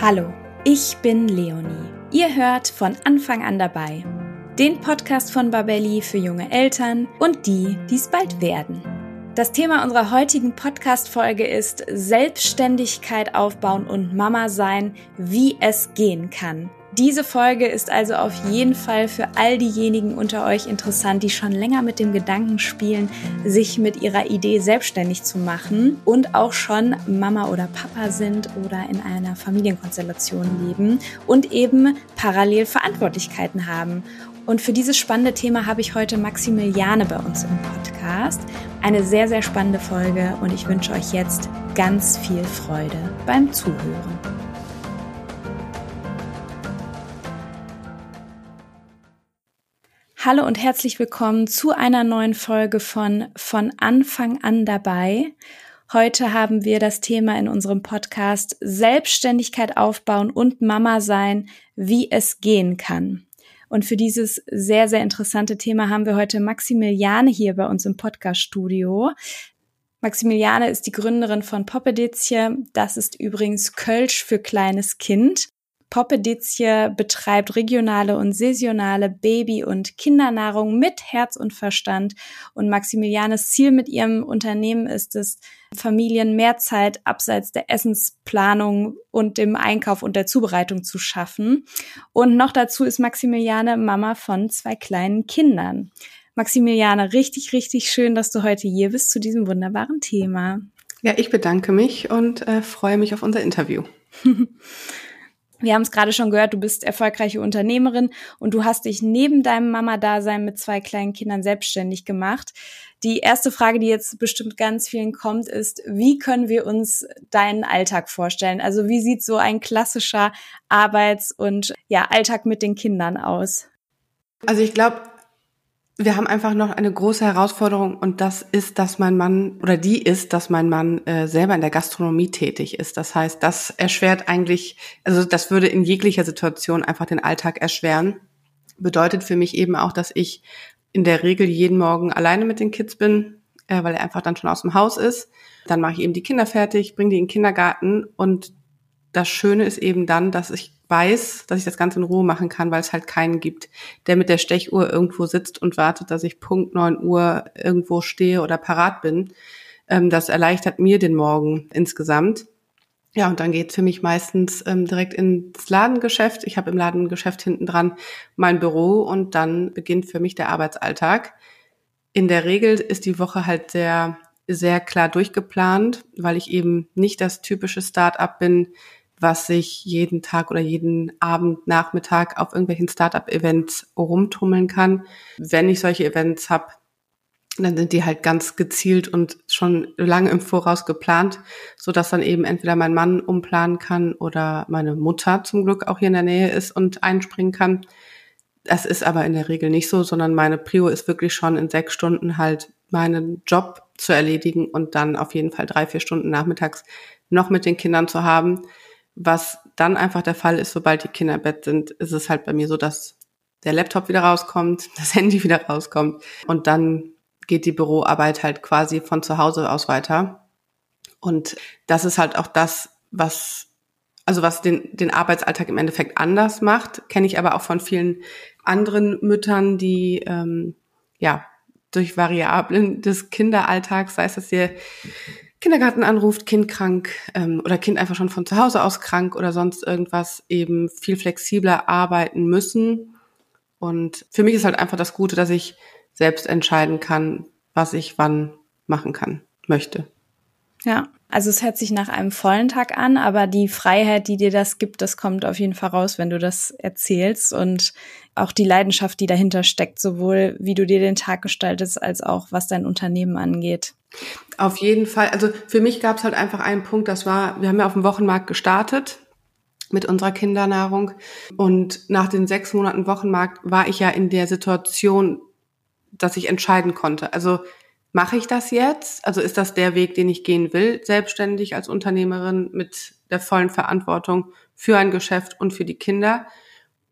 Hallo, ich bin Leonie. Ihr hört von Anfang an dabei. Den Podcast von Babelli für junge Eltern und die, die es bald werden. Das Thema unserer heutigen Podcast-Folge ist Selbstständigkeit aufbauen und Mama sein, wie es gehen kann. Diese Folge ist also auf jeden Fall für all diejenigen unter euch interessant, die schon länger mit dem Gedanken spielen, sich mit ihrer Idee selbstständig zu machen und auch schon Mama oder Papa sind oder in einer Familienkonstellation leben und eben parallel Verantwortlichkeiten haben. Und für dieses spannende Thema habe ich heute Maximiliane bei uns im Podcast. Eine sehr, sehr spannende Folge und ich wünsche euch jetzt ganz viel Freude beim Zuhören. Hallo und herzlich willkommen zu einer neuen Folge von Von Anfang an dabei. Heute haben wir das Thema in unserem Podcast Selbstständigkeit aufbauen und Mama sein, wie es gehen kann. Und für dieses sehr, sehr interessante Thema haben wir heute Maximiliane hier bei uns im Podcast-Studio. Maximiliane ist die Gründerin von Poppedizie. Das ist übrigens Kölsch für kleines Kind. Poppedizie betreibt regionale und saisonale Baby- und Kindernahrung mit Herz und Verstand. Und Maximilianes Ziel mit ihrem Unternehmen ist es, Familien mehr Zeit abseits der Essensplanung und dem Einkauf und der Zubereitung zu schaffen. Und noch dazu ist Maximiliane Mama von zwei kleinen Kindern. Maximiliane, richtig, richtig schön, dass du heute hier bist zu diesem wunderbaren Thema. Ja, ich bedanke mich und äh, freue mich auf unser Interview. Wir haben es gerade schon gehört, du bist erfolgreiche Unternehmerin und du hast dich neben deinem Mama-Dasein mit zwei kleinen Kindern selbstständig gemacht. Die erste Frage, die jetzt bestimmt ganz vielen kommt, ist, wie können wir uns deinen Alltag vorstellen? Also wie sieht so ein klassischer Arbeits- und ja, Alltag mit den Kindern aus? Also ich glaube, wir haben einfach noch eine große Herausforderung und das ist, dass mein Mann oder die ist, dass mein Mann äh, selber in der Gastronomie tätig ist. Das heißt, das erschwert eigentlich, also das würde in jeglicher Situation einfach den Alltag erschweren. Bedeutet für mich eben auch, dass ich in der Regel jeden Morgen alleine mit den Kids bin, äh, weil er einfach dann schon aus dem Haus ist. Dann mache ich eben die Kinder fertig, bringe die in den Kindergarten und das Schöne ist eben dann, dass ich weiß, dass ich das Ganze in Ruhe machen kann, weil es halt keinen gibt, der mit der Stechuhr irgendwo sitzt und wartet, dass ich Punkt neun Uhr irgendwo stehe oder parat bin. Ähm, das erleichtert mir den Morgen insgesamt. Ja, und dann geht für mich meistens ähm, direkt ins Ladengeschäft. Ich habe im Ladengeschäft hinten dran mein Büro und dann beginnt für mich der Arbeitsalltag. In der Regel ist die Woche halt sehr, sehr klar durchgeplant, weil ich eben nicht das typische Start-up bin, was sich jeden Tag oder jeden Abend, Nachmittag auf irgendwelchen Startup-Events rumtummeln kann. Wenn ich solche Events habe, dann sind die halt ganz gezielt und schon lange im Voraus geplant, so dass dann eben entweder mein Mann umplanen kann oder meine Mutter zum Glück auch hier in der Nähe ist und einspringen kann. Das ist aber in der Regel nicht so, sondern meine Prio ist wirklich schon in sechs Stunden halt meinen Job zu erledigen und dann auf jeden Fall drei, vier Stunden nachmittags noch mit den Kindern zu haben. Was dann einfach der Fall ist, sobald die Kinder im Bett sind, ist es halt bei mir so, dass der Laptop wieder rauskommt, das Handy wieder rauskommt und dann geht die Büroarbeit halt quasi von zu Hause aus weiter. Und das ist halt auch das, was also was den, den Arbeitsalltag im Endeffekt anders macht, kenne ich aber auch von vielen anderen Müttern, die ähm, ja durch Variablen des Kinderalltags, sei es, dass ihr Kindergarten anruft, Kind krank ähm, oder Kind einfach schon von zu Hause aus krank oder sonst irgendwas eben viel flexibler arbeiten müssen. Und für mich ist halt einfach das Gute, dass ich selbst entscheiden kann, was ich wann machen kann, möchte. Ja, also es hört sich nach einem vollen Tag an, aber die Freiheit, die dir das gibt, das kommt auf jeden Fall raus, wenn du das erzählst und auch die Leidenschaft, die dahinter steckt, sowohl wie du dir den Tag gestaltest, als auch was dein Unternehmen angeht. Auf jeden Fall. Also für mich gab es halt einfach einen Punkt, das war, wir haben ja auf dem Wochenmarkt gestartet mit unserer Kindernahrung und nach den sechs Monaten Wochenmarkt war ich ja in der Situation, dass ich entscheiden konnte. Also mache ich das jetzt? Also ist das der Weg, den ich gehen will, selbstständig als Unternehmerin mit der vollen Verantwortung für ein Geschäft und für die Kinder?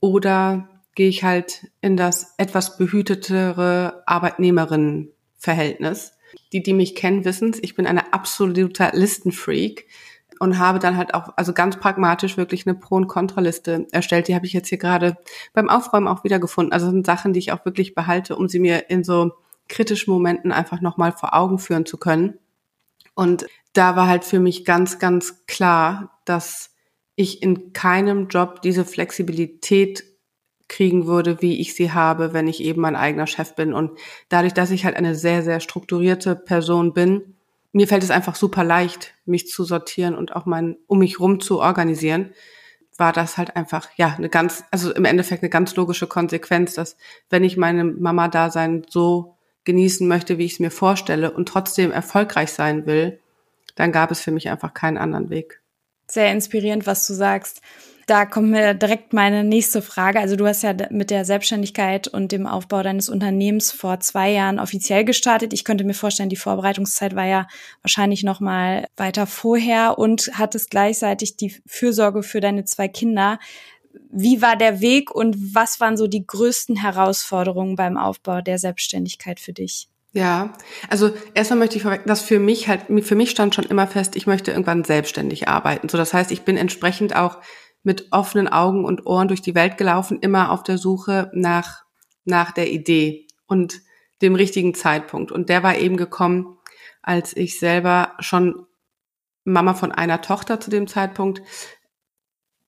Oder gehe ich halt in das etwas behütetere Arbeitnehmerinnenverhältnis? Die, die mich kennen, wissen es, ich bin eine absoluter Listenfreak. und habe dann halt auch, also ganz pragmatisch wirklich eine Pro- und Kontraliste erstellt. Die habe ich jetzt hier gerade beim Aufräumen auch wieder gefunden. Also sind Sachen, die ich auch wirklich behalte, um sie mir in so kritischen Momenten einfach nochmal vor Augen führen zu können. Und da war halt für mich ganz, ganz klar, dass ich in keinem Job diese Flexibilität kriegen würde, wie ich sie habe, wenn ich eben mein eigener Chef bin. Und dadurch, dass ich halt eine sehr, sehr strukturierte Person bin, mir fällt es einfach super leicht, mich zu sortieren und auch mein, um mich rum zu organisieren, war das halt einfach, ja, eine ganz, also im Endeffekt eine ganz logische Konsequenz, dass wenn ich meine Mama-Dasein so genießen möchte, wie ich es mir vorstelle und trotzdem erfolgreich sein will, dann gab es für mich einfach keinen anderen Weg. Sehr inspirierend, was du sagst. Da kommt mir direkt meine nächste Frage. Also du hast ja mit der Selbstständigkeit und dem Aufbau deines Unternehmens vor zwei Jahren offiziell gestartet. Ich könnte mir vorstellen, die Vorbereitungszeit war ja wahrscheinlich noch mal weiter vorher und hattest gleichzeitig die Fürsorge für deine zwei Kinder. Wie war der Weg und was waren so die größten Herausforderungen beim Aufbau der Selbstständigkeit für dich? Ja, also erstmal möchte ich vorweg, dass für mich halt, für mich stand schon immer fest, ich möchte irgendwann selbstständig arbeiten. So, das heißt, ich bin entsprechend auch mit offenen Augen und Ohren durch die Welt gelaufen, immer auf der Suche nach, nach der Idee und dem richtigen Zeitpunkt. Und der war eben gekommen, als ich selber schon Mama von einer Tochter zu dem Zeitpunkt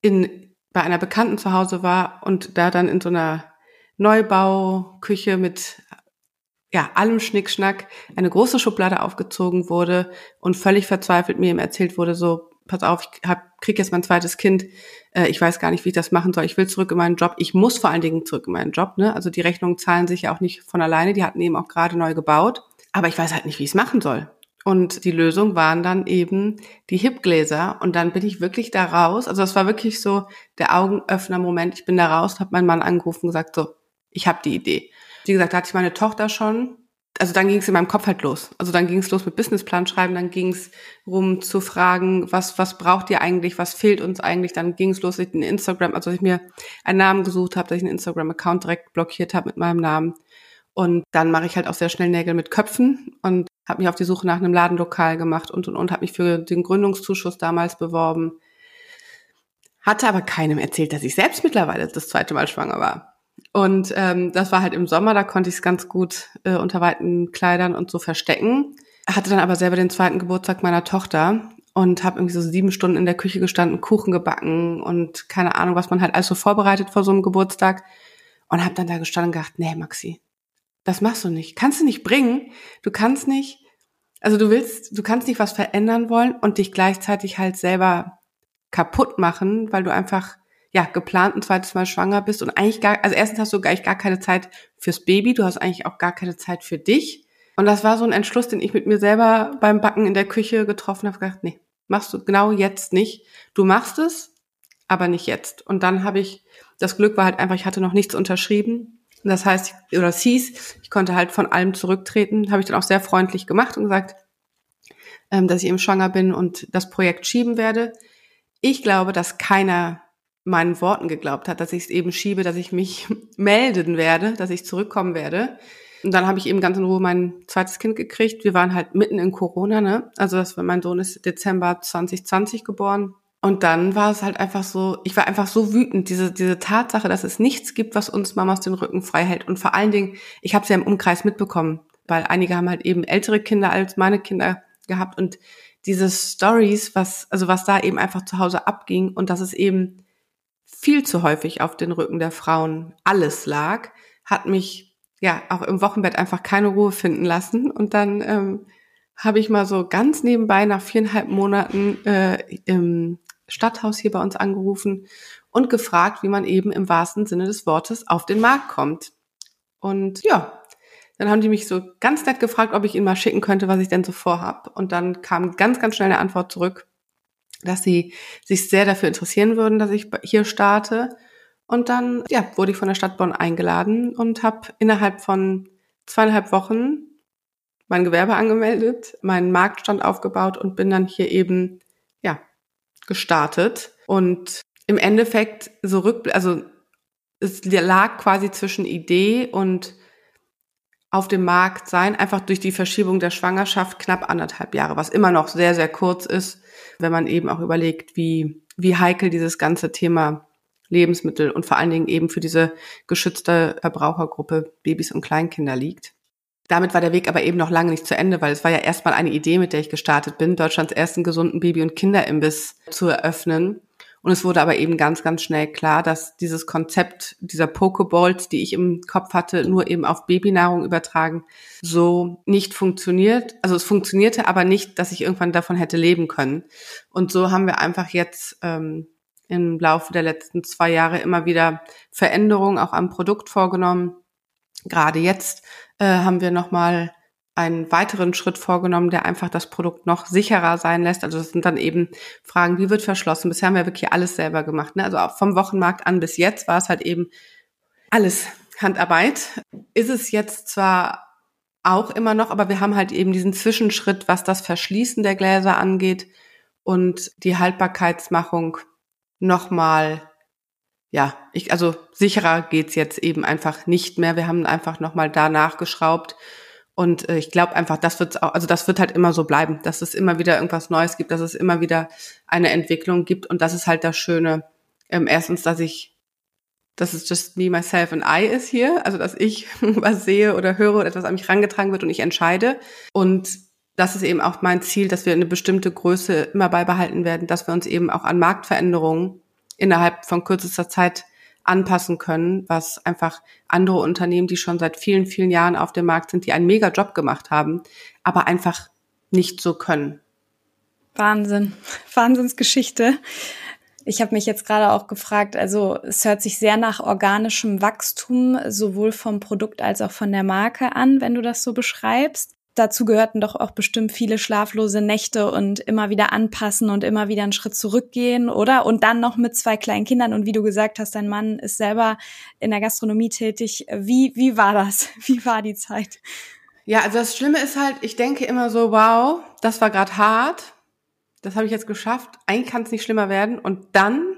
in, bei einer Bekannten zu Hause war und da dann in so einer Neubauküche mit ja, allem Schnickschnack eine große Schublade aufgezogen wurde und völlig verzweifelt mir ihm erzählt wurde, so, pass auf, ich hab, krieg jetzt mein zweites Kind, äh, ich weiß gar nicht, wie ich das machen soll, ich will zurück in meinen Job, ich muss vor allen Dingen zurück in meinen Job, ne? Also die Rechnungen zahlen sich ja auch nicht von alleine, die hatten eben auch gerade neu gebaut, aber ich weiß halt nicht, wie ich es machen soll. Und die Lösung waren dann eben die Hipgläser. Und dann bin ich wirklich da raus. Also das war wirklich so der Augenöffner-Moment. Ich bin da raus, habe meinen Mann angerufen und gesagt, so, ich habe die Idee. Wie gesagt, da hatte ich meine Tochter schon. Also dann ging es in meinem Kopf halt los. Also dann ging es los mit Businessplan schreiben, dann ging es rum zu fragen, was was braucht ihr eigentlich, was fehlt uns eigentlich. Dann ging es los mit in Instagram, also dass ich mir einen Namen gesucht habe, dass ich einen Instagram-Account direkt blockiert habe mit meinem Namen. Und dann mache ich halt auch sehr schnell Nägel mit Köpfen und habe mich auf die Suche nach einem Ladenlokal gemacht und und und habe mich für den Gründungszuschuss damals beworben. Hatte aber keinem erzählt, dass ich selbst mittlerweile das zweite Mal schwanger war. Und ähm, das war halt im Sommer, da konnte ich es ganz gut äh, unter weiten Kleidern und so verstecken. Hatte dann aber selber den zweiten Geburtstag meiner Tochter und habe irgendwie so sieben Stunden in der Küche gestanden, Kuchen gebacken und keine Ahnung, was man halt alles so vorbereitet vor so einem Geburtstag. Und habe dann da gestanden und gedacht, nee, Maxi, das machst du nicht. Kannst du nicht bringen. Du kannst nicht, also du willst, du kannst nicht was verändern wollen und dich gleichzeitig halt selber kaputt machen, weil du einfach ja, geplant ein zweites Mal schwanger bist und eigentlich gar, also erstens hast du eigentlich gar keine Zeit fürs Baby, du hast eigentlich auch gar keine Zeit für dich. Und das war so ein Entschluss, den ich mit mir selber beim Backen in der Küche getroffen habe, gedacht, nee, machst du genau jetzt nicht. Du machst es, aber nicht jetzt. Und dann habe ich, das Glück war halt einfach, ich hatte noch nichts unterschrieben. Das heißt, oder es hieß, ich konnte halt von allem zurücktreten, habe ich dann auch sehr freundlich gemacht und gesagt, ähm, dass ich eben schwanger bin und das Projekt schieben werde. Ich glaube, dass keiner meinen Worten geglaubt hat, dass ich es eben schiebe, dass ich mich melden werde, dass ich zurückkommen werde. Und dann habe ich eben ganz in Ruhe mein zweites Kind gekriegt. Wir waren halt mitten in Corona, ne? Also das mein Sohn ist Dezember 2020 geboren. Und dann war es halt einfach so, ich war einfach so wütend, diese, diese Tatsache, dass es nichts gibt, was uns Mamas den Rücken frei hält. Und vor allen Dingen, ich habe es ja im Umkreis mitbekommen, weil einige haben halt eben ältere Kinder als meine Kinder gehabt und diese Stories, was, also was da eben einfach zu Hause abging und dass es eben viel zu häufig auf den Rücken der Frauen alles lag, hat mich ja auch im Wochenbett einfach keine Ruhe finden lassen. Und dann ähm, habe ich mal so ganz nebenbei nach viereinhalb Monaten äh, im Stadthaus hier bei uns angerufen und gefragt, wie man eben im wahrsten Sinne des Wortes auf den Markt kommt. Und ja, dann haben die mich so ganz nett gefragt, ob ich ihnen mal schicken könnte, was ich denn so vorhab. Und dann kam ganz, ganz schnell eine Antwort zurück dass sie sich sehr dafür interessieren würden, dass ich hier starte. Und dann ja, wurde ich von der Stadt Bonn eingeladen und habe innerhalb von zweieinhalb Wochen mein Gewerbe angemeldet, meinen Marktstand aufgebaut und bin dann hier eben ja gestartet. Und im Endeffekt so rück, also es lag quasi zwischen Idee und auf dem Markt sein, einfach durch die Verschiebung der Schwangerschaft knapp anderthalb Jahre, was immer noch sehr, sehr kurz ist, wenn man eben auch überlegt, wie, wie heikel dieses ganze Thema Lebensmittel und vor allen Dingen eben für diese geschützte Verbrauchergruppe Babys und Kleinkinder liegt. Damit war der Weg aber eben noch lange nicht zu Ende, weil es war ja erstmal eine Idee, mit der ich gestartet bin, Deutschlands ersten gesunden Baby- und Kinderimbiss zu eröffnen. Und es wurde aber eben ganz, ganz schnell klar, dass dieses Konzept dieser Pokeballs, die ich im Kopf hatte, nur eben auf Babynahrung übertragen, so nicht funktioniert. Also es funktionierte aber nicht, dass ich irgendwann davon hätte leben können. Und so haben wir einfach jetzt ähm, im Laufe der letzten zwei Jahre immer wieder Veränderungen auch am Produkt vorgenommen. Gerade jetzt äh, haben wir nochmal einen weiteren Schritt vorgenommen, der einfach das Produkt noch sicherer sein lässt. Also das sind dann eben Fragen, wie wird verschlossen? Bisher haben wir wirklich alles selber gemacht. Ne? Also vom Wochenmarkt an bis jetzt war es halt eben alles Handarbeit. Ist es jetzt zwar auch immer noch, aber wir haben halt eben diesen Zwischenschritt, was das Verschließen der Gläser angeht und die Haltbarkeitsmachung nochmal, ja, ich, also sicherer geht's jetzt eben einfach nicht mehr. Wir haben einfach nochmal da nachgeschraubt und äh, ich glaube einfach, das wird auch, also das wird halt immer so bleiben, dass es immer wieder irgendwas Neues gibt, dass es immer wieder eine Entwicklung gibt. Und das ist halt das Schöne. Ähm, erstens, dass ich, dass es just me, myself and I ist hier, also dass ich was sehe oder höre oder etwas an mich rangetragen wird und ich entscheide. Und das ist eben auch mein Ziel, dass wir eine bestimmte Größe immer beibehalten werden, dass wir uns eben auch an Marktveränderungen innerhalb von kürzester Zeit anpassen können, was einfach andere Unternehmen, die schon seit vielen, vielen Jahren auf dem Markt sind, die einen mega Job gemacht haben, aber einfach nicht so können. Wahnsinn. Wahnsinnsgeschichte. Ich habe mich jetzt gerade auch gefragt, also es hört sich sehr nach organischem Wachstum sowohl vom Produkt als auch von der Marke an, wenn du das so beschreibst dazu gehörten doch auch bestimmt viele schlaflose Nächte und immer wieder anpassen und immer wieder einen Schritt zurückgehen, oder? Und dann noch mit zwei kleinen Kindern und wie du gesagt hast, dein Mann ist selber in der Gastronomie tätig. Wie, wie war das? Wie war die Zeit? Ja, also das Schlimme ist halt, ich denke immer so, wow, das war gerade hart, das habe ich jetzt geschafft, eigentlich kann es nicht schlimmer werden und dann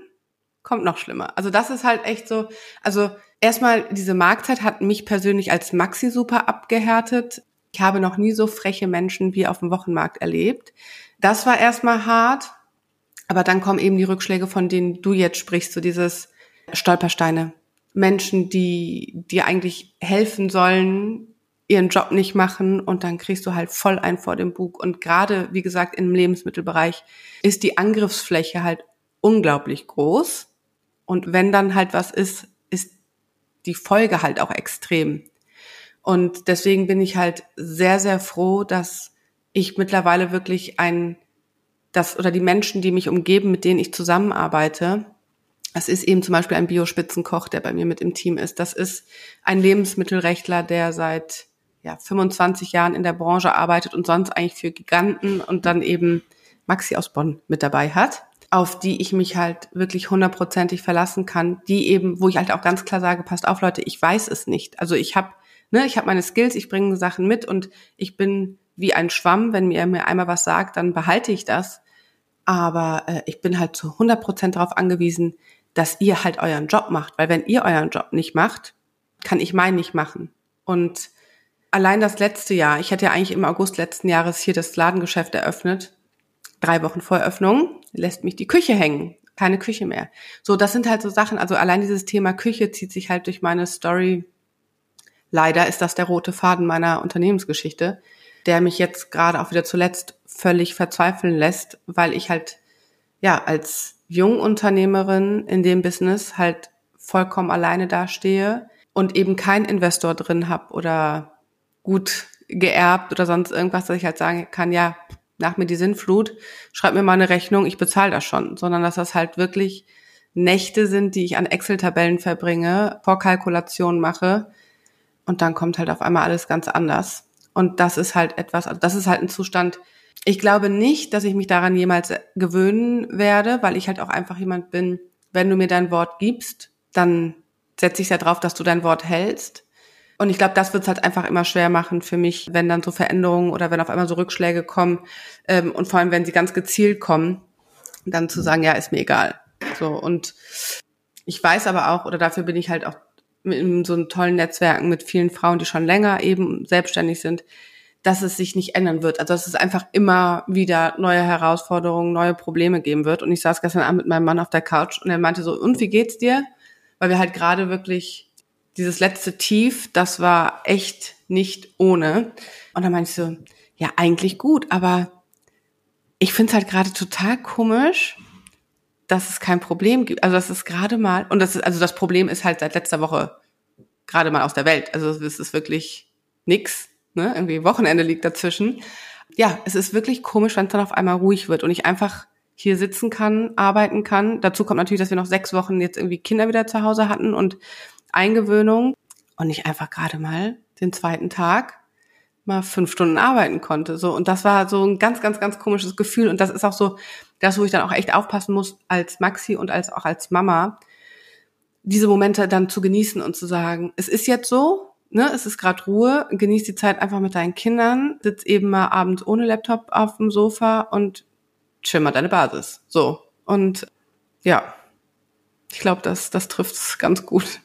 kommt noch schlimmer. Also das ist halt echt so, also erstmal diese Marktzeit hat mich persönlich als Maxi super abgehärtet. Ich habe noch nie so freche Menschen wie auf dem Wochenmarkt erlebt. Das war erstmal hart, aber dann kommen eben die Rückschläge, von denen du jetzt sprichst, so dieses Stolpersteine. Menschen, die dir eigentlich helfen sollen, ihren Job nicht machen und dann kriegst du halt voll ein vor dem Bug. Und gerade, wie gesagt, im Lebensmittelbereich ist die Angriffsfläche halt unglaublich groß. Und wenn dann halt was ist, ist die Folge halt auch extrem. Und deswegen bin ich halt sehr, sehr froh, dass ich mittlerweile wirklich ein, das oder die Menschen, die mich umgeben, mit denen ich zusammenarbeite, das ist eben zum Beispiel ein Biospitzenkoch, der bei mir mit im Team ist. Das ist ein Lebensmittelrechtler, der seit ja, 25 Jahren in der Branche arbeitet und sonst eigentlich für Giganten und dann eben Maxi aus Bonn mit dabei hat, auf die ich mich halt wirklich hundertprozentig verlassen kann, die eben, wo ich halt auch ganz klar sage, passt auf Leute, ich weiß es nicht. Also ich habe ne, ich habe meine Skills, ich bringe Sachen mit und ich bin wie ein Schwamm, wenn mir mir einmal was sagt, dann behalte ich das. Aber äh, ich bin halt zu 100 Prozent darauf angewiesen, dass ihr halt euren Job macht. Weil wenn ihr euren Job nicht macht, kann ich meinen nicht machen. Und allein das letzte Jahr, ich hatte ja eigentlich im August letzten Jahres hier das Ladengeschäft eröffnet, drei Wochen vor Eröffnung, lässt mich die Küche hängen. Keine Küche mehr. So, das sind halt so Sachen, also allein dieses Thema Küche zieht sich halt durch meine Story Leider ist das der rote Faden meiner Unternehmensgeschichte, der mich jetzt gerade auch wieder zuletzt völlig verzweifeln lässt, weil ich halt, ja, als Jungunternehmerin in dem Business halt vollkommen alleine dastehe und eben keinen Investor drin habe oder gut geerbt oder sonst irgendwas, dass ich halt sagen kann, ja, nach mir die Sinnflut, schreib mir mal eine Rechnung, ich bezahle das schon, sondern dass das halt wirklich Nächte sind, die ich an Excel-Tabellen verbringe, Vorkalkulationen mache, und dann kommt halt auf einmal alles ganz anders. Und das ist halt etwas, also das ist halt ein Zustand. Ich glaube nicht, dass ich mich daran jemals gewöhnen werde, weil ich halt auch einfach jemand bin, wenn du mir dein Wort gibst, dann setze ich ja drauf, dass du dein Wort hältst. Und ich glaube, das wird es halt einfach immer schwer machen für mich, wenn dann so Veränderungen oder wenn auf einmal so Rückschläge kommen ähm, und vor allem, wenn sie ganz gezielt kommen, dann zu sagen, ja, ist mir egal. So und ich weiß aber auch, oder dafür bin ich halt auch in so einem tollen Netzwerken mit vielen Frauen, die schon länger eben selbstständig sind, dass es sich nicht ändern wird. Also dass es einfach immer wieder neue Herausforderungen, neue Probleme geben wird. Und ich saß gestern Abend mit meinem Mann auf der Couch und er meinte so, und wie geht's dir? Weil wir halt gerade wirklich dieses letzte Tief, das war echt nicht ohne. Und dann meinte ich so, ja, eigentlich gut, aber ich finde es halt gerade total komisch, dass es kein Problem gibt. Also das ist gerade mal, und das ist, also das Problem ist halt seit letzter Woche gerade mal aus der Welt. Also es ist wirklich nix, ne? Irgendwie Wochenende liegt dazwischen. Ja, es ist wirklich komisch, wenn es dann auf einmal ruhig wird und ich einfach hier sitzen kann, arbeiten kann. Dazu kommt natürlich, dass wir noch sechs Wochen jetzt irgendwie Kinder wieder zu Hause hatten und Eingewöhnung und ich einfach gerade mal den zweiten Tag mal fünf Stunden arbeiten konnte. So und das war so ein ganz, ganz, ganz komisches Gefühl und das ist auch so das, wo ich dann auch echt aufpassen muss als Maxi und als auch als Mama, diese Momente dann zu genießen und zu sagen, es ist jetzt so, ne, es ist gerade Ruhe, genieß die Zeit einfach mit deinen Kindern, sitz eben mal abends ohne Laptop auf dem Sofa und chill mal deine Basis. So und ja, ich glaube, das das trifft's ganz gut.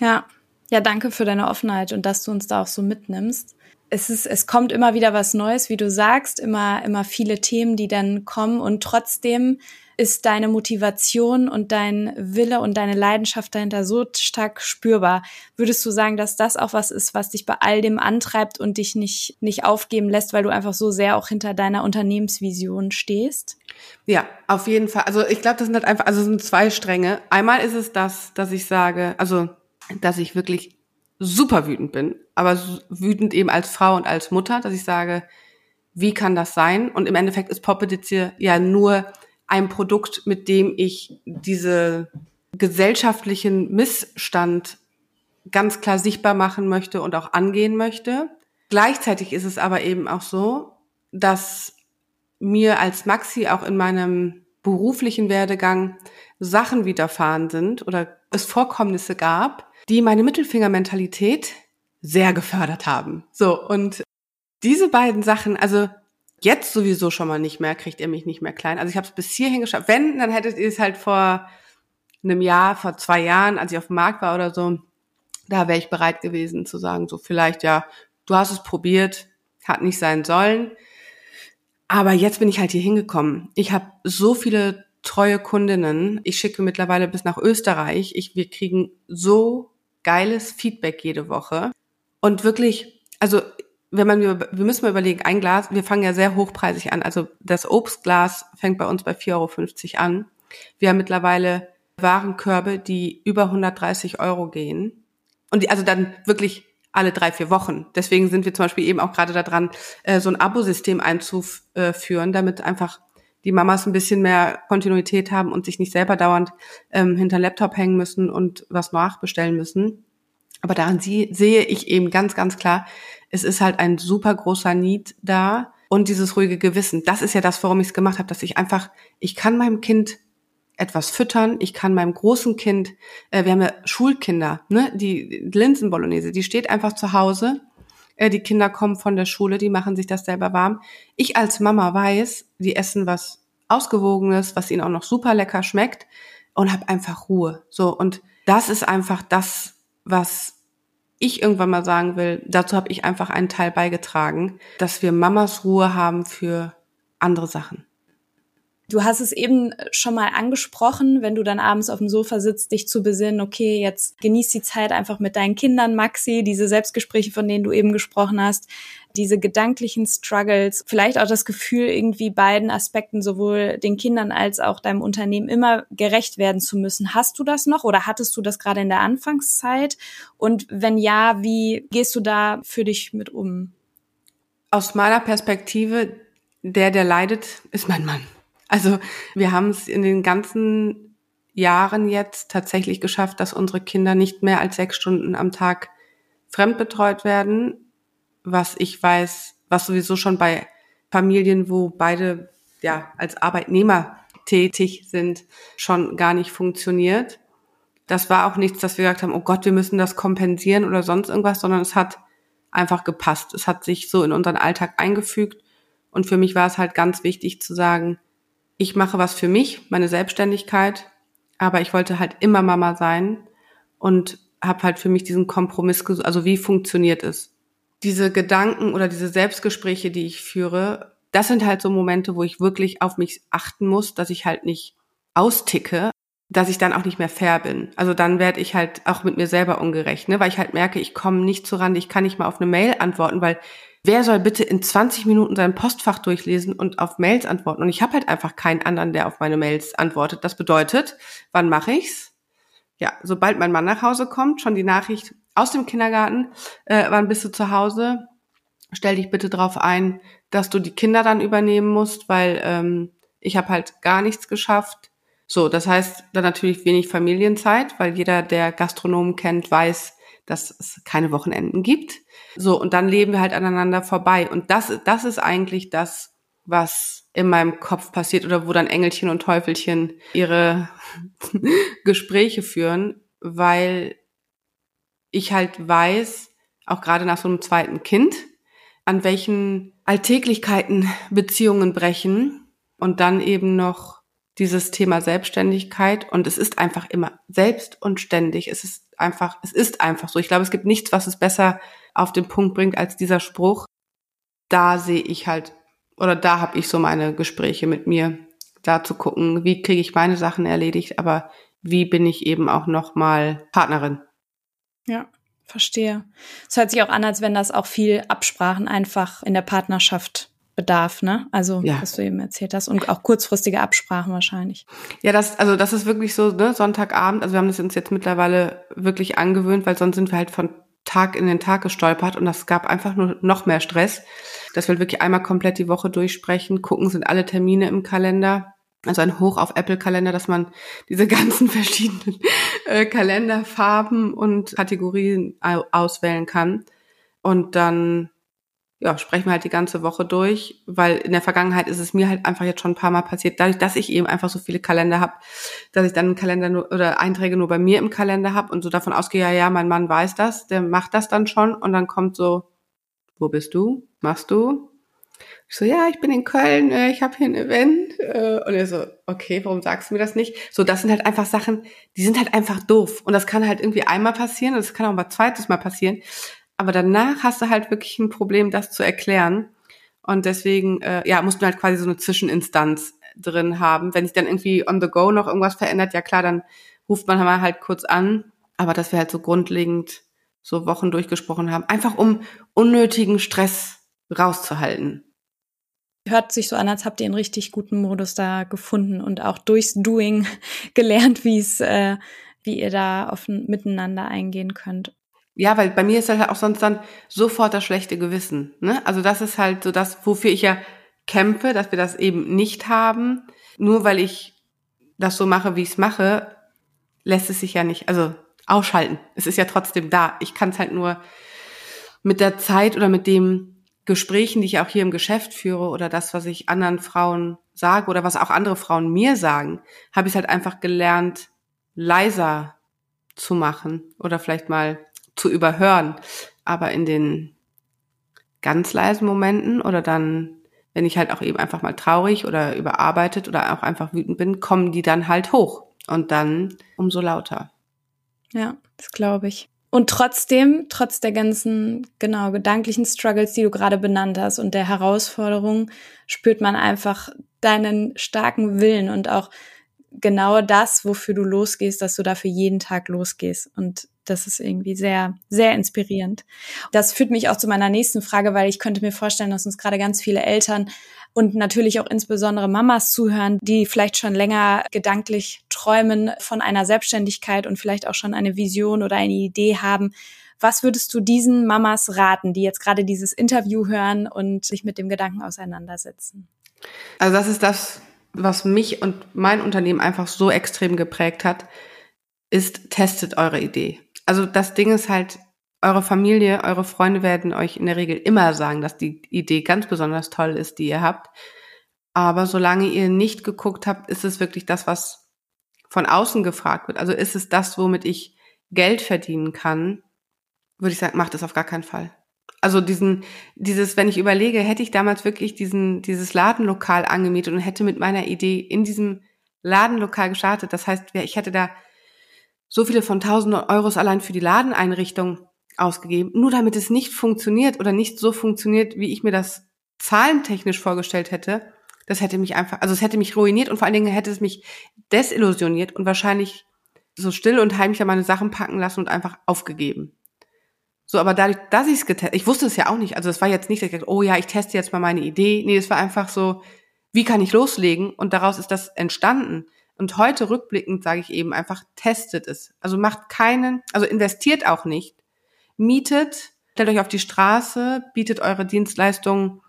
Ja, ja, danke für deine Offenheit und dass du uns da auch so mitnimmst es ist, es kommt immer wieder was Neues, wie du sagst, immer, immer viele Themen, die dann kommen und trotzdem ist deine Motivation und dein Wille und deine Leidenschaft dahinter so stark spürbar. Würdest du sagen, dass das auch was ist, was dich bei all dem antreibt und dich nicht, nicht aufgeben lässt, weil du einfach so sehr auch hinter deiner Unternehmensvision stehst? Ja, auf jeden Fall. Also ich glaube, das sind halt einfach, also es sind zwei Stränge. Einmal ist es das, dass ich sage, also dass ich wirklich super wütend bin, aber wütend eben als Frau und als Mutter, dass ich sage, wie kann das sein? Und im Endeffekt ist Poppedizie ja nur ein Produkt, mit dem ich diese gesellschaftlichen Missstand ganz klar sichtbar machen möchte und auch angehen möchte. Gleichzeitig ist es aber eben auch so, dass mir als Maxi auch in meinem beruflichen Werdegang Sachen widerfahren sind oder es Vorkommnisse gab, die meine Mittelfingermentalität sehr gefördert haben. So, und diese beiden Sachen, also jetzt sowieso schon mal nicht mehr, kriegt ihr mich nicht mehr klein. Also ich habe es bis hierhin geschafft. Wenn, dann hättet ihr es halt vor einem Jahr, vor zwei Jahren, als ich auf dem Markt war oder so, da wäre ich bereit gewesen zu sagen, so vielleicht ja, du hast es probiert, hat nicht sein sollen. Aber jetzt bin ich halt hier hingekommen. Ich habe so viele treue Kundinnen. Ich schicke mittlerweile bis nach Österreich. Ich, wir kriegen so geiles Feedback jede Woche. Und wirklich, also wenn man, wir müssen mal überlegen, ein Glas, wir fangen ja sehr hochpreisig an. Also das Obstglas fängt bei uns bei 4,50 Euro an. Wir haben mittlerweile Warenkörbe, die über 130 Euro gehen. Und die, also dann wirklich alle drei, vier Wochen. Deswegen sind wir zum Beispiel eben auch gerade daran, äh, so ein Abosystem einzuführen, damit einfach die Mamas ein bisschen mehr Kontinuität haben und sich nicht selber dauernd ähm, hinter Laptop hängen müssen und was nachbestellen müssen. Aber daran sie, sehe ich eben ganz, ganz klar, es ist halt ein super großer Need da und dieses ruhige Gewissen. Das ist ja das, warum ich es gemacht habe, dass ich einfach, ich kann meinem Kind etwas füttern, ich kann meinem großen Kind, äh, wir haben ja Schulkinder, ne, die Linsenbolognese, die steht einfach zu Hause die Kinder kommen von der Schule, die machen sich das selber warm. Ich als Mama weiß, die essen was Ausgewogenes, was ihnen auch noch super lecker schmeckt und habe einfach Ruhe. So, und das ist einfach das, was ich irgendwann mal sagen will. Dazu habe ich einfach einen Teil beigetragen, dass wir Mamas Ruhe haben für andere Sachen. Du hast es eben schon mal angesprochen, wenn du dann abends auf dem Sofa sitzt, dich zu besinnen, okay, jetzt genieß die Zeit einfach mit deinen Kindern, Maxi, diese Selbstgespräche, von denen du eben gesprochen hast, diese gedanklichen Struggles, vielleicht auch das Gefühl, irgendwie beiden Aspekten, sowohl den Kindern als auch deinem Unternehmen immer gerecht werden zu müssen. Hast du das noch oder hattest du das gerade in der Anfangszeit? Und wenn ja, wie gehst du da für dich mit um? Aus meiner Perspektive, der, der leidet, ist mein Mann. Also wir haben es in den ganzen Jahren jetzt tatsächlich geschafft, dass unsere Kinder nicht mehr als sechs Stunden am Tag fremdbetreut werden, was ich weiß, was sowieso schon bei Familien, wo beide ja als Arbeitnehmer tätig sind, schon gar nicht funktioniert. Das war auch nichts, dass wir gesagt haben, oh Gott, wir müssen das kompensieren oder sonst irgendwas, sondern es hat einfach gepasst. Es hat sich so in unseren Alltag eingefügt. Und für mich war es halt ganz wichtig zu sagen, ich mache was für mich, meine Selbstständigkeit, aber ich wollte halt immer Mama sein und habe halt für mich diesen Kompromiss, also wie funktioniert es? Diese Gedanken oder diese Selbstgespräche, die ich führe, das sind halt so Momente, wo ich wirklich auf mich achten muss, dass ich halt nicht austicke, dass ich dann auch nicht mehr fair bin. Also dann werde ich halt auch mit mir selber ungerecht, ne? weil ich halt merke, ich komme nicht zuran, ich kann nicht mal auf eine Mail antworten, weil wer soll bitte in 20 Minuten sein Postfach durchlesen und auf Mails antworten? Und ich habe halt einfach keinen anderen, der auf meine Mails antwortet. Das bedeutet, wann mache ich's? Ja, sobald mein Mann nach Hause kommt, schon die Nachricht aus dem Kindergarten, äh, wann bist du zu Hause? Stell dich bitte darauf ein, dass du die Kinder dann übernehmen musst, weil ähm, ich habe halt gar nichts geschafft so, das heißt dann natürlich wenig Familienzeit, weil jeder, der Gastronomen kennt, weiß, dass es keine Wochenenden gibt. So, und dann leben wir halt aneinander vorbei. Und das, das ist eigentlich das, was in meinem Kopf passiert oder wo dann Engelchen und Teufelchen ihre Gespräche führen, weil ich halt weiß, auch gerade nach so einem zweiten Kind, an welchen Alltäglichkeiten Beziehungen brechen und dann eben noch dieses Thema Selbstständigkeit und es ist einfach immer selbst und ständig. Es ist einfach, es ist einfach so. Ich glaube, es gibt nichts, was es besser auf den Punkt bringt als dieser Spruch. Da sehe ich halt oder da habe ich so meine Gespräche mit mir, da zu gucken, wie kriege ich meine Sachen erledigt, aber wie bin ich eben auch noch mal Partnerin. Ja, verstehe. Es hört sich auch an, als wenn das auch viel Absprachen einfach in der Partnerschaft bedarf, ne? Also, ja. was du eben erzählt hast. Und auch kurzfristige Absprachen wahrscheinlich. Ja, das, also das ist wirklich so, ne, Sonntagabend, also wir haben das uns jetzt mittlerweile wirklich angewöhnt, weil sonst sind wir halt von Tag in den Tag gestolpert und das gab einfach nur noch mehr Stress, dass wir wirklich einmal komplett die Woche durchsprechen, gucken, sind alle Termine im Kalender. Also ein Hoch auf Apple-Kalender, dass man diese ganzen verschiedenen äh, Kalenderfarben und Kategorien auswählen kann. Und dann ja, sprechen wir halt die ganze Woche durch, weil in der Vergangenheit ist es mir halt einfach jetzt schon ein paar Mal passiert, dadurch, dass ich eben einfach so viele Kalender habe, dass ich dann einen Kalender nur, oder Einträge nur bei mir im Kalender habe und so davon ausgehe, ja, ja, mein Mann weiß das, der macht das dann schon und dann kommt so, wo bist du? Machst du? Ich so, ja, ich bin in Köln, äh, ich habe hier ein Event. Äh, und er so, okay, warum sagst du mir das nicht? So, das sind halt einfach Sachen, die sind halt einfach doof. Und das kann halt irgendwie einmal passieren und das kann auch mal zweites Mal passieren. Aber danach hast du halt wirklich ein Problem, das zu erklären. Und deswegen, äh, ja, musst du halt quasi so eine Zwischeninstanz drin haben. Wenn sich dann irgendwie on the go noch irgendwas verändert, ja klar, dann ruft man mal halt kurz an. Aber dass wir halt so grundlegend so Wochen durchgesprochen haben, einfach um unnötigen Stress rauszuhalten. Hört sich so an, als habt ihr einen richtig guten Modus da gefunden und auch durchs Doing gelernt, wie es, äh, wie ihr da offen miteinander eingehen könnt. Ja, weil bei mir ist halt auch sonst dann sofort das schlechte Gewissen. Ne? Also das ist halt so das, wofür ich ja kämpfe, dass wir das eben nicht haben. Nur weil ich das so mache, wie ich es mache, lässt es sich ja nicht, also ausschalten. Es ist ja trotzdem da. Ich kann es halt nur mit der Zeit oder mit dem Gesprächen, die ich auch hier im Geschäft führe oder das, was ich anderen Frauen sage oder was auch andere Frauen mir sagen, habe ich halt einfach gelernt, leiser zu machen oder vielleicht mal zu überhören. Aber in den ganz leisen Momenten oder dann, wenn ich halt auch eben einfach mal traurig oder überarbeitet oder auch einfach wütend bin, kommen die dann halt hoch und dann umso lauter. Ja, das glaube ich. Und trotzdem, trotz der ganzen, genau, gedanklichen Struggles, die du gerade benannt hast und der Herausforderung, spürt man einfach deinen starken Willen und auch genau das, wofür du losgehst, dass du dafür jeden Tag losgehst. Und das ist irgendwie sehr, sehr inspirierend. Das führt mich auch zu meiner nächsten Frage, weil ich könnte mir vorstellen, dass uns gerade ganz viele Eltern und natürlich auch insbesondere Mamas zuhören, die vielleicht schon länger gedanklich träumen von einer Selbstständigkeit und vielleicht auch schon eine Vision oder eine Idee haben. Was würdest du diesen Mamas raten, die jetzt gerade dieses Interview hören und sich mit dem Gedanken auseinandersetzen? Also das ist das, was mich und mein Unternehmen einfach so extrem geprägt hat, ist, testet eure Idee. Also das Ding ist halt, eure Familie, eure Freunde werden euch in der Regel immer sagen, dass die Idee ganz besonders toll ist, die ihr habt. Aber solange ihr nicht geguckt habt, ist es wirklich das, was von außen gefragt wird. Also ist es das, womit ich Geld verdienen kann, würde ich sagen, macht es auf gar keinen Fall. Also diesen, dieses, wenn ich überlege, hätte ich damals wirklich diesen, dieses Ladenlokal angemietet und hätte mit meiner Idee in diesem Ladenlokal gestartet. Das heißt, ich hätte da so viele von tausenden Euros allein für die Ladeneinrichtung ausgegeben, nur damit es nicht funktioniert oder nicht so funktioniert, wie ich mir das zahlentechnisch vorgestellt hätte. Das hätte mich einfach, also es hätte mich ruiniert und vor allen Dingen hätte es mich desillusioniert und wahrscheinlich so still und heimlich meine Sachen packen lassen und einfach aufgegeben. So, aber dadurch, dass ich es getestet, ich wusste es ja auch nicht. Also es war jetzt nicht, dass ich dachte, oh ja, ich teste jetzt mal meine Idee. Nee, es war einfach so, wie kann ich loslegen? Und daraus ist das entstanden. Und heute rückblickend sage ich eben einfach, testet es. Also macht keinen, also investiert auch nicht. Mietet, stellt euch auf die Straße, bietet eure Dienstleistungen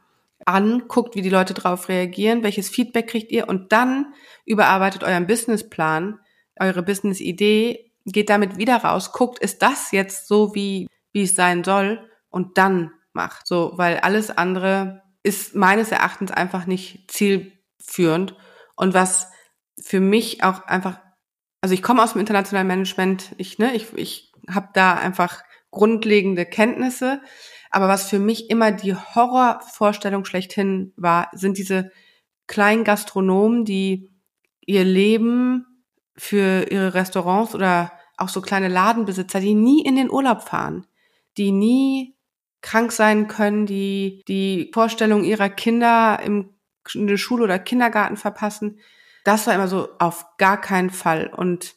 an, guckt, wie die Leute darauf reagieren, welches Feedback kriegt ihr und dann überarbeitet euren Businessplan, eure Business-Idee, geht damit wieder raus, guckt, ist das jetzt so, wie, wie es sein soll und dann macht. So, weil alles andere ist meines Erachtens einfach nicht zielführend. Und was für mich auch einfach, also ich komme aus dem internationalen Management, ich, ne, ich, ich habe da einfach grundlegende Kenntnisse, aber was für mich immer die Horrorvorstellung schlechthin war, sind diese kleinen Gastronomen, die ihr Leben für ihre Restaurants oder auch so kleine Ladenbesitzer, die nie in den Urlaub fahren, die nie krank sein können, die die Vorstellung ihrer Kinder im, in der Schule oder Kindergarten verpassen. Das war immer so auf gar keinen Fall. Und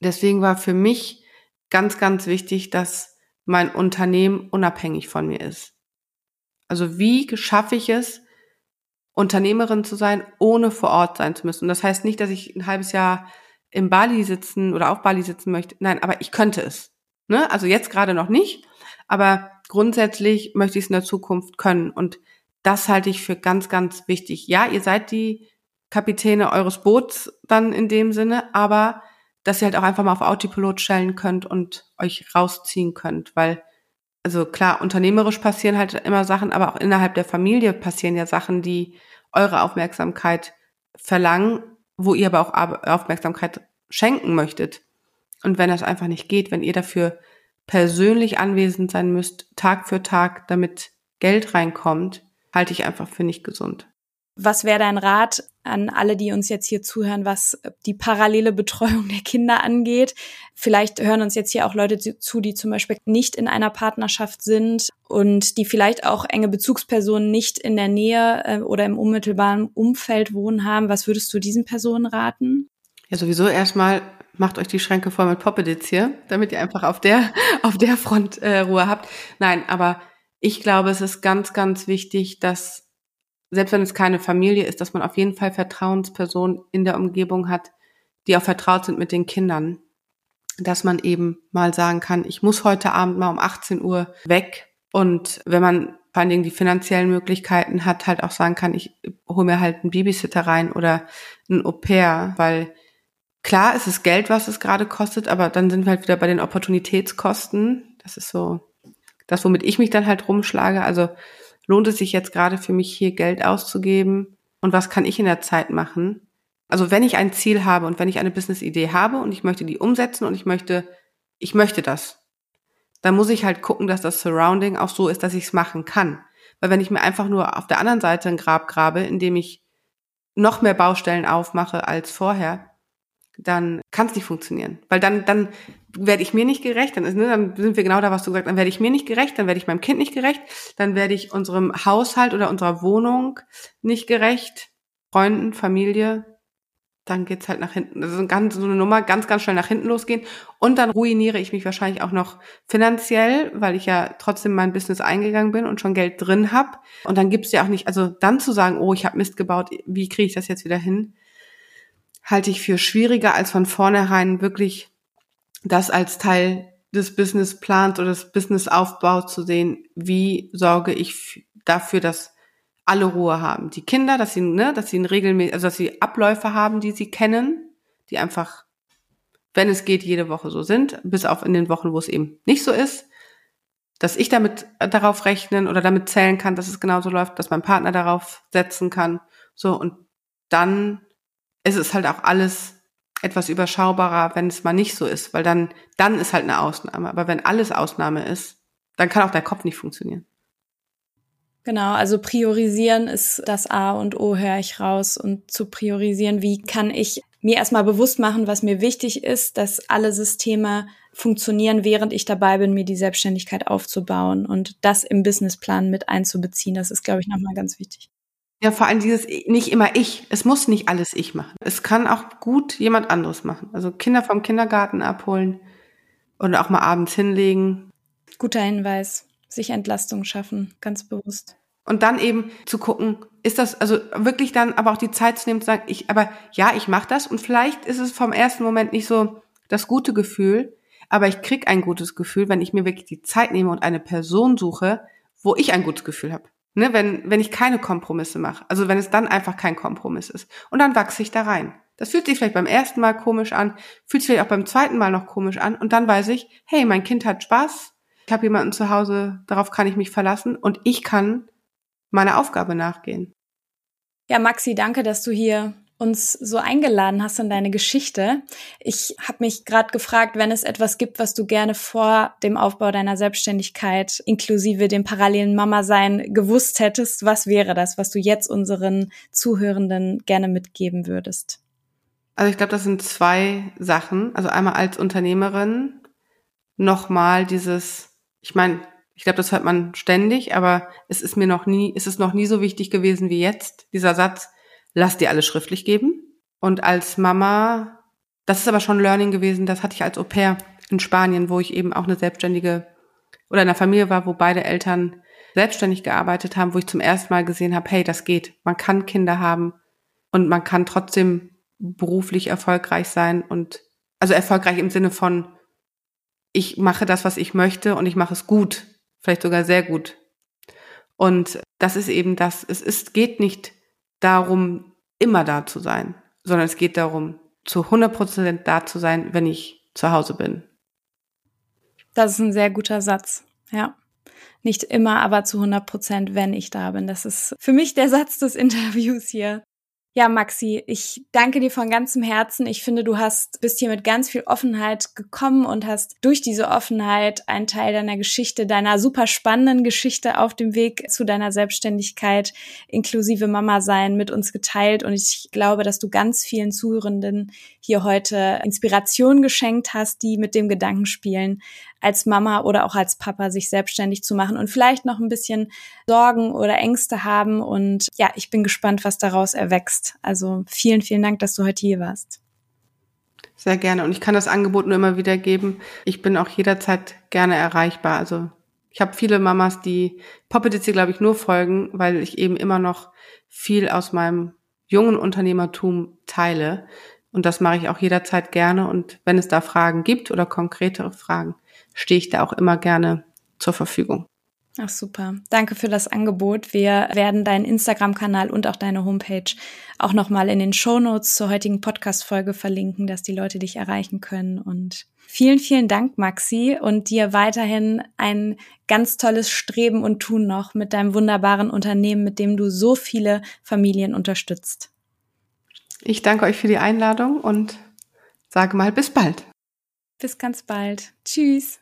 deswegen war für mich ganz, ganz wichtig, dass mein Unternehmen unabhängig von mir ist. Also wie schaffe ich es, Unternehmerin zu sein, ohne vor Ort sein zu müssen? Und das heißt nicht, dass ich ein halbes Jahr im Bali sitzen oder auf Bali sitzen möchte. Nein, aber ich könnte es. Ne? Also jetzt gerade noch nicht, aber grundsätzlich möchte ich es in der Zukunft können. Und das halte ich für ganz, ganz wichtig. Ja, ihr seid die Kapitäne eures Boots dann in dem Sinne, aber dass ihr halt auch einfach mal auf Autopilot stellen könnt und euch rausziehen könnt, weil also klar, unternehmerisch passieren halt immer Sachen, aber auch innerhalb der Familie passieren ja Sachen, die eure Aufmerksamkeit verlangen, wo ihr aber auch Aufmerksamkeit schenken möchtet. Und wenn das einfach nicht geht, wenn ihr dafür persönlich anwesend sein müsst, Tag für Tag, damit Geld reinkommt, halte ich einfach für nicht gesund. Was wäre dein Rat an alle, die uns jetzt hier zuhören, was die parallele Betreuung der Kinder angeht? Vielleicht hören uns jetzt hier auch Leute zu, die zum Beispiel nicht in einer Partnerschaft sind und die vielleicht auch enge Bezugspersonen nicht in der Nähe äh, oder im unmittelbaren Umfeld wohnen haben. Was würdest du diesen Personen raten? Ja, sowieso erstmal macht euch die Schränke voll mit Poppedits hier, damit ihr einfach auf der, auf der Front äh, Ruhe habt. Nein, aber ich glaube, es ist ganz, ganz wichtig, dass selbst wenn es keine Familie ist, dass man auf jeden Fall Vertrauenspersonen in der Umgebung hat, die auch vertraut sind mit den Kindern. Dass man eben mal sagen kann, ich muss heute Abend mal um 18 Uhr weg. Und wenn man vor allen Dingen die finanziellen Möglichkeiten hat, halt auch sagen kann, ich hole mir halt einen Babysitter rein oder ein Au pair, weil klar, es ist Geld, was es gerade kostet, aber dann sind wir halt wieder bei den Opportunitätskosten. Das ist so das, womit ich mich dann halt rumschlage. Also lohnt es sich jetzt gerade für mich hier Geld auszugeben und was kann ich in der Zeit machen? Also wenn ich ein Ziel habe und wenn ich eine Business-Idee habe und ich möchte die umsetzen und ich möchte, ich möchte das, dann muss ich halt gucken, dass das Surrounding auch so ist, dass ich es machen kann. Weil wenn ich mir einfach nur auf der anderen Seite ein Grab grabe, indem ich noch mehr Baustellen aufmache als vorher, dann kann es nicht funktionieren. Weil dann, dann werde ich mir nicht gerecht, dann, ist, ne, dann sind wir genau da, was du gesagt hast, dann werde ich mir nicht gerecht, dann werde ich meinem Kind nicht gerecht, dann werde ich unserem Haushalt oder unserer Wohnung nicht gerecht, Freunden, Familie, dann geht's halt nach hinten. Also ganz, so eine Nummer ganz, ganz schnell nach hinten losgehen. Und dann ruiniere ich mich wahrscheinlich auch noch finanziell, weil ich ja trotzdem mein Business eingegangen bin und schon Geld drin habe. Und dann gibt's ja auch nicht, also dann zu sagen, oh, ich habe Mist gebaut, wie kriege ich das jetzt wieder hin? Halte ich für schwieriger, als von vornherein wirklich das als Teil des Businessplans oder des Businessaufbaus zu sehen. Wie sorge ich dafür, dass alle Ruhe haben? Die Kinder, dass sie, ne, dass sie ein regelmäßig, also dass sie Abläufe haben, die sie kennen, die einfach, wenn es geht, jede Woche so sind, bis auf in den Wochen, wo es eben nicht so ist dass ich damit äh, darauf rechnen oder damit zählen kann, dass es genauso läuft, dass mein Partner darauf setzen kann. So, und dann es ist halt auch alles etwas überschaubarer, wenn es mal nicht so ist, weil dann, dann ist halt eine Ausnahme. Aber wenn alles Ausnahme ist, dann kann auch der Kopf nicht funktionieren. Genau, also priorisieren ist das A und O, höre ich raus. Und zu priorisieren, wie kann ich mir erstmal bewusst machen, was mir wichtig ist, dass alle Systeme funktionieren, während ich dabei bin, mir die Selbstständigkeit aufzubauen und das im Businessplan mit einzubeziehen. Das ist, glaube ich, nochmal ganz wichtig. Ja, vor allem dieses nicht immer ich. Es muss nicht alles ich machen. Es kann auch gut jemand anderes machen. Also Kinder vom Kindergarten abholen und auch mal abends hinlegen. Guter Hinweis. Sich Entlastung schaffen, ganz bewusst. Und dann eben zu gucken, ist das, also wirklich dann aber auch die Zeit zu nehmen, zu sagen, ich, aber ja, ich mache das und vielleicht ist es vom ersten Moment nicht so das gute Gefühl, aber ich krieg ein gutes Gefühl, wenn ich mir wirklich die Zeit nehme und eine Person suche, wo ich ein gutes Gefühl habe. Ne, wenn, wenn ich keine Kompromisse mache. Also wenn es dann einfach kein Kompromiss ist. Und dann wachse ich da rein. Das fühlt sich vielleicht beim ersten Mal komisch an, fühlt sich vielleicht auch beim zweiten Mal noch komisch an. Und dann weiß ich, hey, mein Kind hat Spaß, ich habe jemanden zu Hause, darauf kann ich mich verlassen und ich kann meiner Aufgabe nachgehen. Ja, Maxi, danke, dass du hier uns so eingeladen hast in deine Geschichte. Ich habe mich gerade gefragt, wenn es etwas gibt, was du gerne vor dem Aufbau deiner Selbstständigkeit inklusive dem parallelen Mama-Sein gewusst hättest, was wäre das, was du jetzt unseren Zuhörenden gerne mitgeben würdest? Also ich glaube, das sind zwei Sachen. Also einmal als Unternehmerin nochmal dieses, ich meine, ich glaube, das hört man ständig, aber es ist mir noch nie, es ist noch nie so wichtig gewesen wie jetzt, dieser Satz, lass dir alles schriftlich geben. Und als Mama, das ist aber schon Learning gewesen, das hatte ich als Au pair in Spanien, wo ich eben auch eine selbstständige oder in einer Familie war, wo beide Eltern selbstständig gearbeitet haben, wo ich zum ersten Mal gesehen habe, hey, das geht. Man kann Kinder haben und man kann trotzdem beruflich erfolgreich sein und also erfolgreich im Sinne von ich mache das, was ich möchte und ich mache es gut, vielleicht sogar sehr gut. Und das ist eben das, es ist, geht nicht darum, immer da zu sein, sondern es geht darum, zu 100 Prozent da zu sein, wenn ich zu Hause bin. Das ist ein sehr guter Satz, ja. Nicht immer, aber zu 100 Prozent, wenn ich da bin. Das ist für mich der Satz des Interviews hier. Ja, Maxi, ich danke dir von ganzem Herzen. Ich finde, du hast bist hier mit ganz viel Offenheit gekommen und hast durch diese Offenheit einen Teil deiner Geschichte, deiner super spannenden Geschichte auf dem Weg zu deiner Selbstständigkeit inklusive Mama sein mit uns geteilt und ich glaube, dass du ganz vielen Zuhörenden hier heute Inspiration geschenkt hast, die mit dem Gedanken spielen, als Mama oder auch als Papa sich selbstständig zu machen und vielleicht noch ein bisschen Sorgen oder Ängste haben. Und ja, ich bin gespannt, was daraus erwächst. Also vielen, vielen Dank, dass du heute hier warst. Sehr gerne. Und ich kann das Angebot nur immer wieder geben. Ich bin auch jederzeit gerne erreichbar. Also ich habe viele Mamas, die Poppet jetzt hier, glaube ich, nur folgen, weil ich eben immer noch viel aus meinem jungen Unternehmertum teile. Und das mache ich auch jederzeit gerne. Und wenn es da Fragen gibt oder konkretere Fragen, stehe ich da auch immer gerne zur Verfügung. Ach super. Danke für das Angebot. Wir werden deinen Instagram-Kanal und auch deine Homepage auch nochmal in den Show Notes zur heutigen Podcast-Folge verlinken, dass die Leute dich erreichen können. Und vielen, vielen Dank, Maxi, und dir weiterhin ein ganz tolles Streben und Tun noch mit deinem wunderbaren Unternehmen, mit dem du so viele Familien unterstützt. Ich danke euch für die Einladung und sage mal bis bald. Bis ganz bald. Tschüss.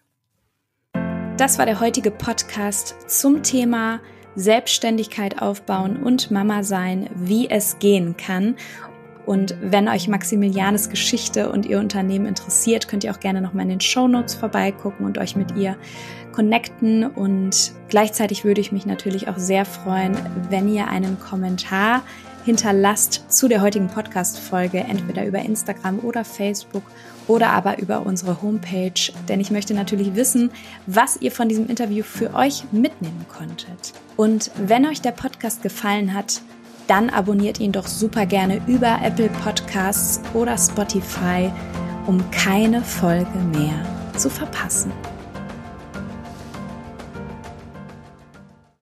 Das war der heutige Podcast zum Thema Selbstständigkeit aufbauen und Mama sein, wie es gehen kann. Und wenn euch Maximilianes Geschichte und ihr Unternehmen interessiert, könnt ihr auch gerne nochmal in den Show Notes vorbeigucken und euch mit ihr connecten. Und gleichzeitig würde ich mich natürlich auch sehr freuen, wenn ihr einen Kommentar hinterlasst zu der heutigen Podcast-Folge, entweder über Instagram oder Facebook oder aber über unsere Homepage, denn ich möchte natürlich wissen, was ihr von diesem Interview für euch mitnehmen konntet. Und wenn euch der Podcast gefallen hat, dann abonniert ihn doch super gerne über Apple Podcasts oder Spotify, um keine Folge mehr zu verpassen.